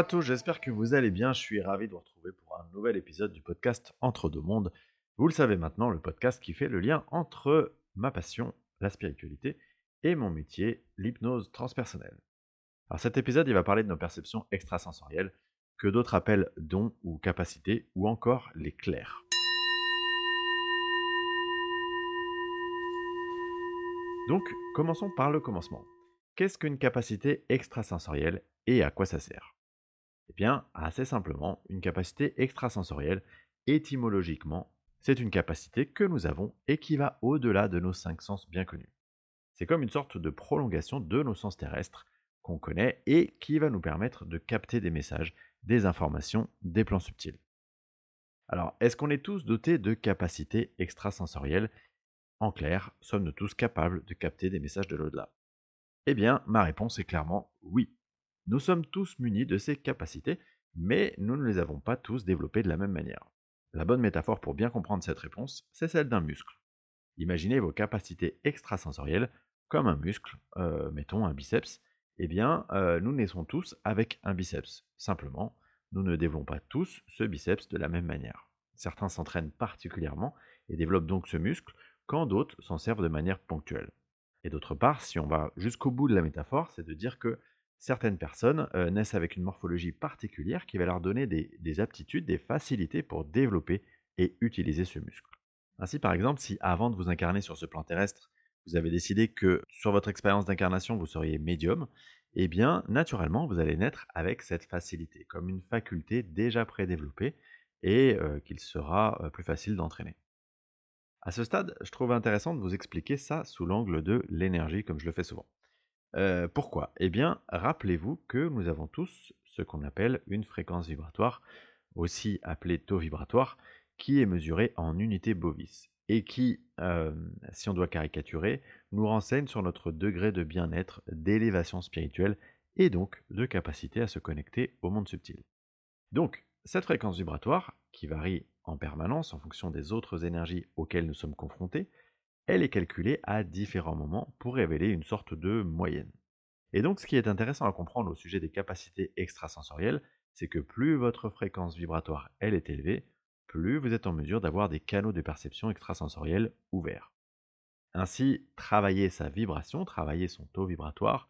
À tous, j'espère que vous allez bien. Je suis ravi de vous retrouver pour un nouvel épisode du podcast Entre deux mondes. Vous le savez maintenant, le podcast qui fait le lien entre ma passion, la spiritualité, et mon métier, l'hypnose transpersonnelle. Alors cet épisode, il va parler de nos perceptions extrasensorielles, que d'autres appellent dons ou capacités, ou encore les clairs. Donc, commençons par le commencement. Qu'est-ce qu'une capacité extrasensorielle et à quoi ça sert? Eh bien, assez simplement, une capacité extrasensorielle, étymologiquement, c'est une capacité que nous avons et qui va au-delà de nos cinq sens bien connus. C'est comme une sorte de prolongation de nos sens terrestres qu'on connaît et qui va nous permettre de capter des messages, des informations, des plans subtils. Alors, est-ce qu'on est tous dotés de capacités extrasensorielles? En clair, sommes-nous tous capables de capter des messages de l'au-delà? Eh bien, ma réponse est clairement oui. Nous sommes tous munis de ces capacités, mais nous ne les avons pas tous développées de la même manière. La bonne métaphore pour bien comprendre cette réponse, c'est celle d'un muscle. Imaginez vos capacités extrasensorielles comme un muscle, euh, mettons un biceps, eh bien, euh, nous naissons tous avec un biceps. Simplement, nous ne développons pas tous ce biceps de la même manière. Certains s'entraînent particulièrement et développent donc ce muscle, quand d'autres s'en servent de manière ponctuelle. Et d'autre part, si on va jusqu'au bout de la métaphore, c'est de dire que certaines personnes euh, naissent avec une morphologie particulière qui va leur donner des aptitudes, des facilités pour développer et utiliser ce muscle. Ainsi, par exemple, si avant de vous incarner sur ce plan terrestre, vous avez décidé que sur votre expérience d'incarnation, vous seriez médium, eh bien, naturellement, vous allez naître avec cette facilité, comme une faculté déjà prédéveloppée et euh, qu'il sera euh, plus facile d'entraîner. À ce stade, je trouve intéressant de vous expliquer ça sous l'angle de l'énergie, comme je le fais souvent. Euh, pourquoi? Eh bien, rappelez-vous que nous avons tous ce qu'on appelle une fréquence vibratoire, aussi appelée taux vibratoire, qui est mesurée en unité bovis et qui, si on doit caricaturer, nous renseigne sur notre degré de bien-être, d'élévation spirituelle et donc de capacité à se connecter au monde subtil. Donc, cette fréquence vibratoire, qui varie en permanence en fonction des autres énergies auxquelles nous sommes confrontés, elle est calculée à différents moments pour révéler une sorte de moyenne. Et donc ce qui est intéressant à comprendre au sujet des capacités extrasensorielles, c'est que plus votre fréquence vibratoire elle est élevée, plus vous êtes en mesure d'avoir des canaux de perception extrasensoriels ouverts. Ainsi, travailler sa vibration, travailler son taux vibratoire,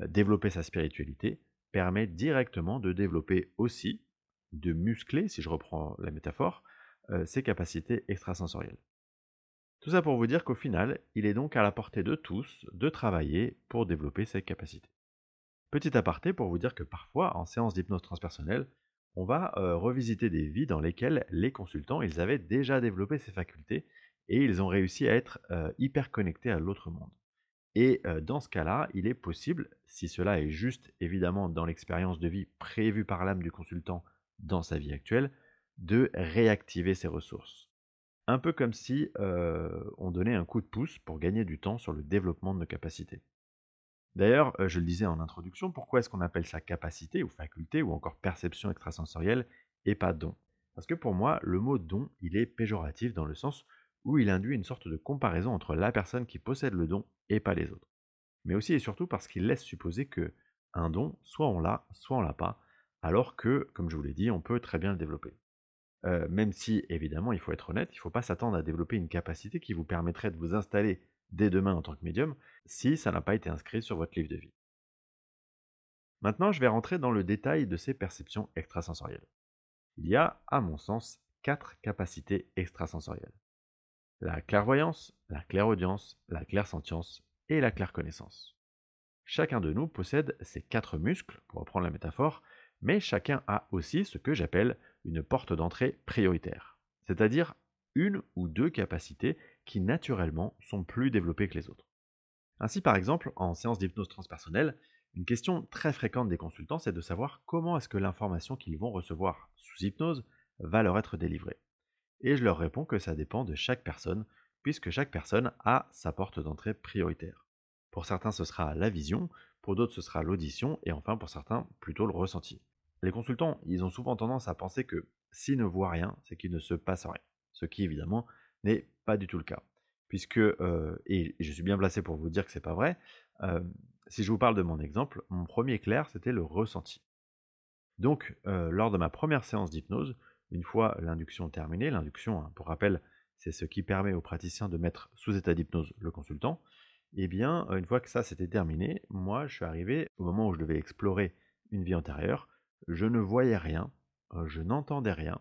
euh, développer sa spiritualité, permet directement de développer aussi, de muscler, si je reprends la métaphore, euh, ses capacités extrasensorielles. Tout ça pour vous dire qu'au final, il est donc à la portée de tous de travailler pour développer ses capacités. Petit aparté pour vous dire que parfois, en séance d'hypnose transpersonnelle, on va revisiter des vies dans lesquelles les consultants, avaient déjà développé ces facultés et ils ont réussi à être hyper connectés à l'autre monde. Et dans ce cas-là, il est possible, si cela est juste évidemment dans l'expérience de vie prévue par l'âme du consultant dans sa vie actuelle, de réactiver ses ressources. Un peu comme si on donnait un coup de pouce pour gagner du temps sur le développement de nos capacités. D'ailleurs, je le disais en introduction, pourquoi est-ce qu'on appelle ça capacité ou faculté ou encore perception extrasensorielle et pas don? Parce que pour moi, le mot don, il est péjoratif dans le sens où il induit une sorte de comparaison entre la personne qui possède le don et pas les autres. Mais aussi et surtout parce qu'il laisse supposer que un don, soit on l'a, soit on l'a pas, alors que, comme je vous l'ai dit, on peut très bien le développer. Euh, même si, évidemment, il faut être honnête, il ne faut pas s'attendre à développer une capacité qui vous permettrait de vous installer dès demain en tant que médium, si ça n'a pas été inscrit sur votre livre de vie. Maintenant, je vais rentrer dans le détail de ces perceptions extrasensorielles. Il y a, à mon sens, quatre capacités extrasensorielles. La clairvoyance, la clairaudience, la clairsentience et la clairconnaissance. Chacun de nous possède ces quatre muscles, pour reprendre la métaphore, mais chacun a aussi ce que j'appelle une porte d'entrée prioritaire, c'est-à-dire une ou deux capacités qui naturellement sont plus développées que les autres. Ainsi, par exemple, en séance d'hypnose transpersonnelle, une question très fréquente des consultants, c'est de savoir comment est-ce que l'information qu'ils vont recevoir sous hypnose va leur être délivrée. Et je leur réponds que ça dépend de chaque personne, puisque chaque personne a sa porte d'entrée prioritaire. Pour certains, ce sera la vision, pour d'autres, ce sera l'audition, et enfin, pour certains, plutôt le ressenti. Les consultants, ils ont souvent tendance à penser que s'ils ne voient rien, c'est qu'il ne se passe rien ce qui évidemment n'est pas du tout le cas. Puisque, euh, et je suis bien placé pour vous dire que c'est pas vrai, euh, si je vous parle de mon exemple, mon premier clair, c'était le ressenti. Donc, heu, lors de ma première séance d'hypnose, une fois l'induction terminée, l'induction, hein, pour rappel, c'est ce qui permet au praticien de mettre sous état d'hypnose le consultant. Et bien, heu, une fois que ça c'était terminé, moi je suis arrivé au moment où je devais explorer une vie antérieure. Je ne voyais rien, heu, je n'entendais rien,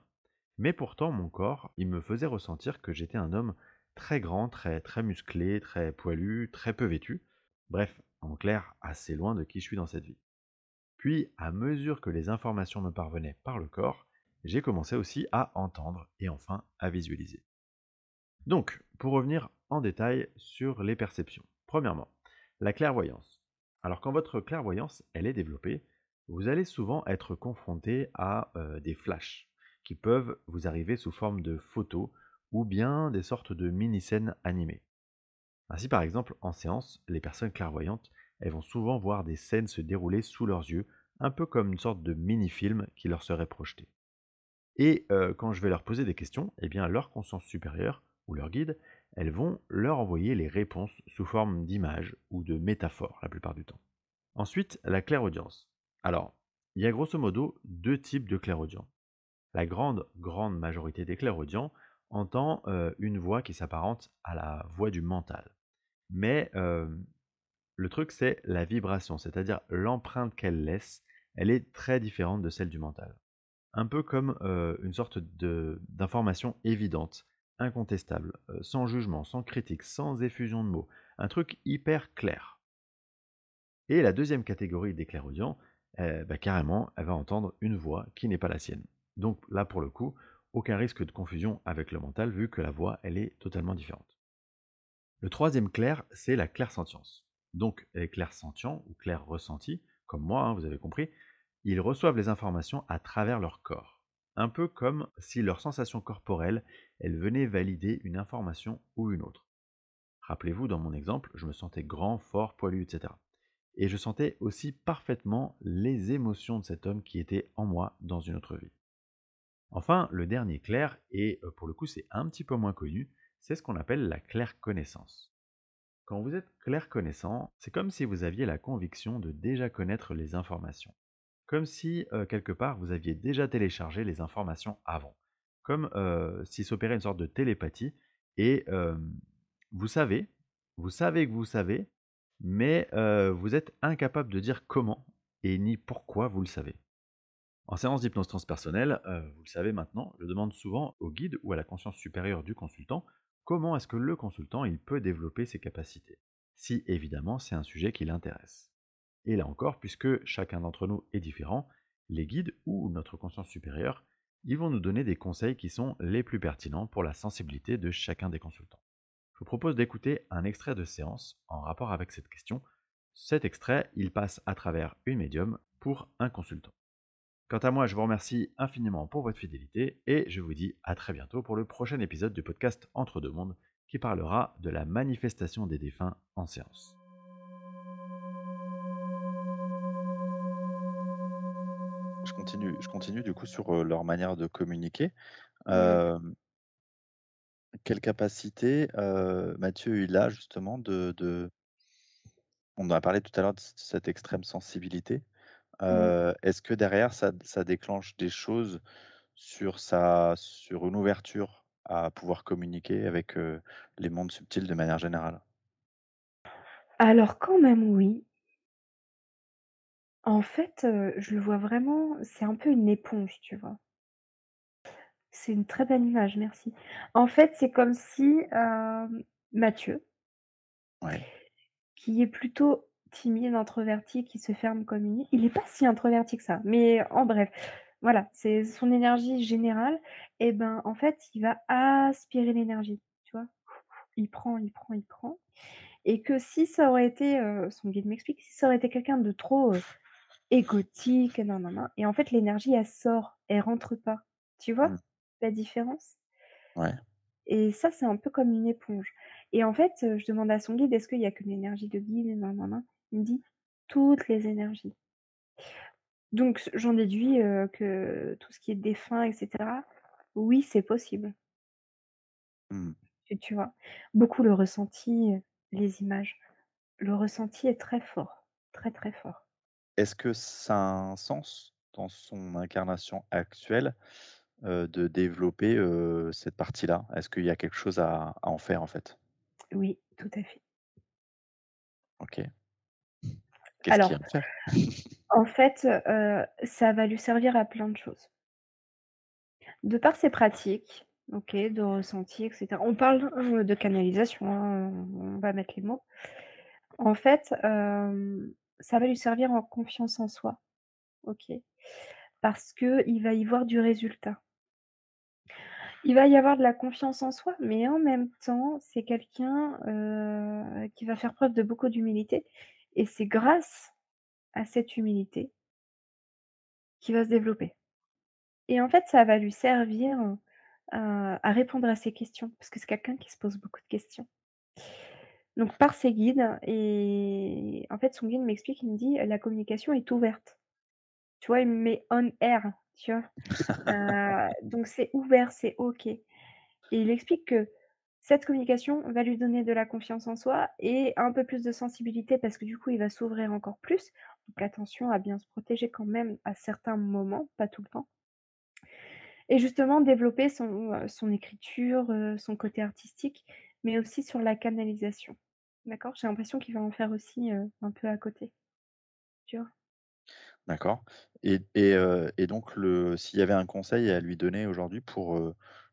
mais pourtant mon corps, il me faisait ressentir que j'étais un homme très grand, très très musclé, très poilu, très peu vêtu. Bref, en clair, assez loin de qui je suis dans cette vie. Puis, à mesure que les informations me parvenaient par le corps, j'ai commencé aussi à entendre et enfin à visualiser. Donc, pour revenir en détail sur les perceptions. Premièrement, la clairvoyance. Alors quand votre clairvoyance, elle est développée, vous allez souvent être confronté à euh, des flashs qui peuvent vous arriver sous forme de photos ou bien des sortes de mini-scènes animées. Ainsi par exemple, en séance, les personnes clairvoyantes, elles vont souvent voir des scènes se dérouler sous leurs yeux, un peu comme une sorte de mini-film qui leur serait projeté. Et euh, quand je vais leur poser des questions, eh bien leur conscience supérieure ou leur guide, elles vont leur envoyer les réponses sous forme d'images ou de métaphores la plupart du temps. Ensuite, la clairaudience. Alors, il y a grosso modo deux types de clairaudients. La grande, grande majorité des clairaudients entend une voix qui s'apparente à la voix du mental. Mais le truc, c'est la vibration, c'est-à-dire l'empreinte qu'elle laisse, elle est très différente de celle du mental. Un peu comme une sorte d'information évidente, incontestable, sans jugement, sans critique, sans effusion de mots, un truc hyper clair. Et la deuxième catégorie des clairaudients, eh, bah, carrément, elle va entendre une voix qui n'est pas la sienne. Donc là, pour le coup, aucun risque de confusion avec le mental, vu que la voix, elle est totalement différente. Le troisième clair, c'est la clairsentience. Donc, les clairsentients ou clairs ressentis, comme moi, hein, vous avez compris, ils reçoivent les informations à travers leur corps. Un peu comme si leur sensation corporelle, elle venait valider une information ou une autre. Rappelez-vous, dans mon exemple, je me sentais grand, fort, poilu, etc. Et je sentais aussi parfaitement les émotions de cet homme qui était en moi dans une autre vie. Enfin, le dernier clair, et euh, pour le coup c'est un petit peu moins connu, c'est ce qu'on appelle la claire connaissance. Quand vous êtes clair connaissant, c'est comme si vous aviez la conviction de déjà connaître les informations. Comme si, euh, quelque part, vous aviez déjà téléchargé les informations avant. Comme euh, s'il s'opérait une sorte de télépathie, et vous savez, vous savez que vous savez, mais vous êtes incapable de dire comment et ni pourquoi vous le savez. En séance d'hypnose transpersonnelle, euh, vous le savez maintenant, je demande souvent au guide ou à la conscience supérieure du consultant comment est-ce que le consultant il peut développer ses capacités, si évidemment c'est un sujet qui l'intéresse. Et là encore, puisque chacun d'entre nous est différent, les guides ou notre conscience supérieure, ils vont nous donner des conseils qui sont les plus pertinents pour la sensibilité de chacun des consultants. Je vous propose d'écouter un extrait de séance en rapport avec cette question. Cet extrait, il passe à travers une médium pour un consultant. Quant à moi, je vous remercie infiniment pour votre fidélité et je vous dis à très bientôt pour le prochain épisode du podcast Entre deux mondes qui parlera de la manifestation des défunts en séance. Je continue, je continue du coup sur euh, leur manière de communiquer. Euh, quelle capacité Mathieu il a justement de, de... On en a parlé tout à l'heure de cette extrême sensibilité. Mmh. est-ce que derrière ça déclenche des choses sur sa sur une ouverture à pouvoir communiquer avec, les mondes subtils de manière générale? Alors quand même oui. En fait, je le vois vraiment c'est un peu une éponge, tu vois? C'est une très belle image, merci. En fait, c'est comme si, hem, Mathieu Ouais. qui est plutôt timide, introverti, qui se ferme comme une il est pas si introverti que ça, mais en bref, voilà, c'est son énergie générale et ben, en fait, il va aspirer l'énergie, tu vois? Il prend, il prend, il prend et que si ça aurait été, heu, son guide m'explique, si ça aurait été quelqu'un de trop, heu, égotique, non, non, non et en fait l'énergie elle sort, elle rentre pas. Tu vois? Mmh. La différence? Ouais. Et ça, c'est un peu comme une éponge et en fait, je demande à son guide: «Est-ce qu'il y a qu'une énergie de guide?» Il me dit: «Toutes les énergies». Donc j'en déduis, que tout ce qui est défunt et cetera, oui, c'est possible. Mmh. Tu tu vois? Beaucoup le ressenti, les images. Le ressenti est très fort, très, très fort. Est-ce que ça a un sens dans son incarnation actuelle, heu, de développer, heu, cette partie-là? Est-ce qu'il y a quelque chose à à en faire, en fait? Oui, tout à fait. OK. Qu'est-ce qu'il y Alors, a à faire? en fait, heu, ça va lui servir à plein de choses. De par ses pratiques, OK, de ressenti et cetera. On parle, de canalisation, hein, on va mettre les mots. En fait, ça va lui servir en confiance en soi, OK, parce qu'il va y voir du résultat. Il va y avoir de la confiance en soi, mais en même temps, c'est quelqu'un, heu, qui va faire preuve de beaucoup d'humilité et c'est grâce à cette humilité qu'il va se développer et en fait, ça va lui servir, heu, à répondre à ses questions parce que c'est quelqu'un qui se pose beaucoup de questions. Donc par ses guides et en fait, son guide m'explique, il me dit: «La communication est ouverte». Tu vois? Il me met on air, tu vois? Heu, donc c'est ouvert, c'est OK et il explique que cette communication va lui donner de la confiance en soi et un peu plus de sensibilité parce que du coup, il va s'ouvrir encore plus. Donc attention à bien se protéger quand même à certains moments, pas tout le temps et justement développer son, écriture, son côté artistique, mais aussi sur la canalisation. D'accord? J'ai l'impression qu'il va en faire aussi, un peu à côté, tu vois? D'accord et et et donc le s'il y avait un conseil à lui donner aujourd'hui pour,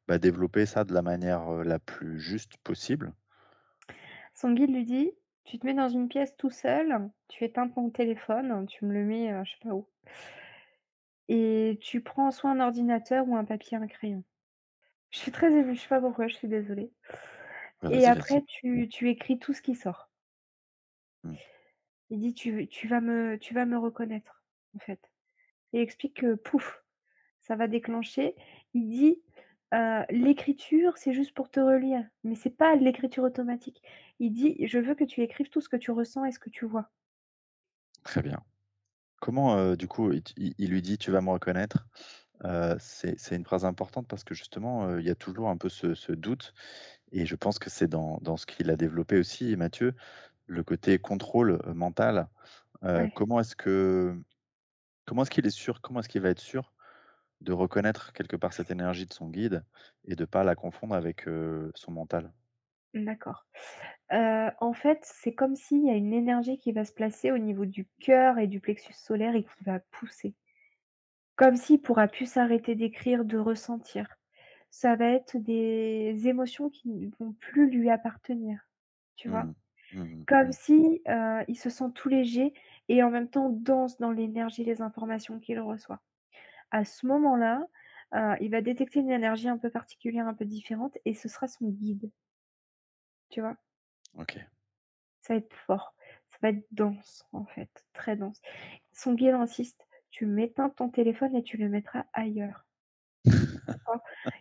bah, développer ça de la manière, la plus juste possible? Son guide lui dit: «Tu te mets dans une pièce tout seul, tu éteins ton téléphone, tu me le mets, heu, je sais pas où et tu prends soit un ordinateur ou un papier, un crayon». Je suis très émue, je sais pas pourquoi, je suis désolée Bah, et vas-y, vas-y. après tu tu écris tout ce qui sort. Mmh. Il dit: «Tu tu vas me tu vas me reconnaître, en fait» il explique que pouf, ça va déclencher. Il dit, heu: «L'écriture, c'est juste pour te relire, mais c'est pas l'écriture automatique». Il dit: «Je veux que tu écrives tout ce que tu ressens et ce que tu vois». Très bien. Comment, heu, du coup, il lui dit: «Tu vas me reconnaître», heu, c'est une phrase importante parce que justement, il y a toujours un peu ce ce doute et je pense que c'est dans dans ce qu'il a développé aussi Mathieu, le côté contrôle, mental. Ouais. comment est-ce que comment est-ce qu'il est sûr comment est-ce qu'il va être sûr de reconnaître quelque part cette énergie de son guide et de pas la confondre avec, son mental? D'accord. En fait, c'est comme s'il y a une énergie qui va se placer au niveau du cœur et du plexus solaire et qui va pousser. Comme s'il pourra plus s'arrêter d'écrire, de ressentir. Ça va être des émotions qui ne vont plus lui appartenir, tu vois? Mmh. Mmh mh. Comme Mmh. si, il se sent tout léger et en même temps danse dans l'énergie, les informations qu'il reçoit. À ce moment-là, heu, il va détecter une énergie un peu particulière, un peu différente et ce sera son guide, tu vois? OK. Ça va être fort, ça va être dense, en fait, très dense. Son guide insiste: «Tu m'éteins ton téléphone et tu le mettras ailleurs».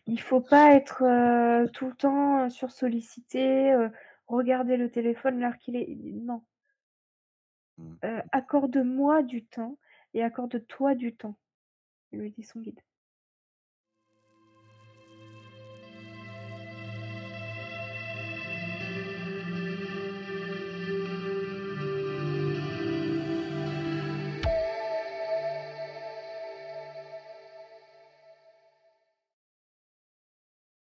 Il faut pas être, heu, tout le temps, heu, sursollicité, heu, regarder le téléphone l'heure qu'il est non. Mmh. Accorde-moi du temps et accorde-toi du temps, lui dit son guide.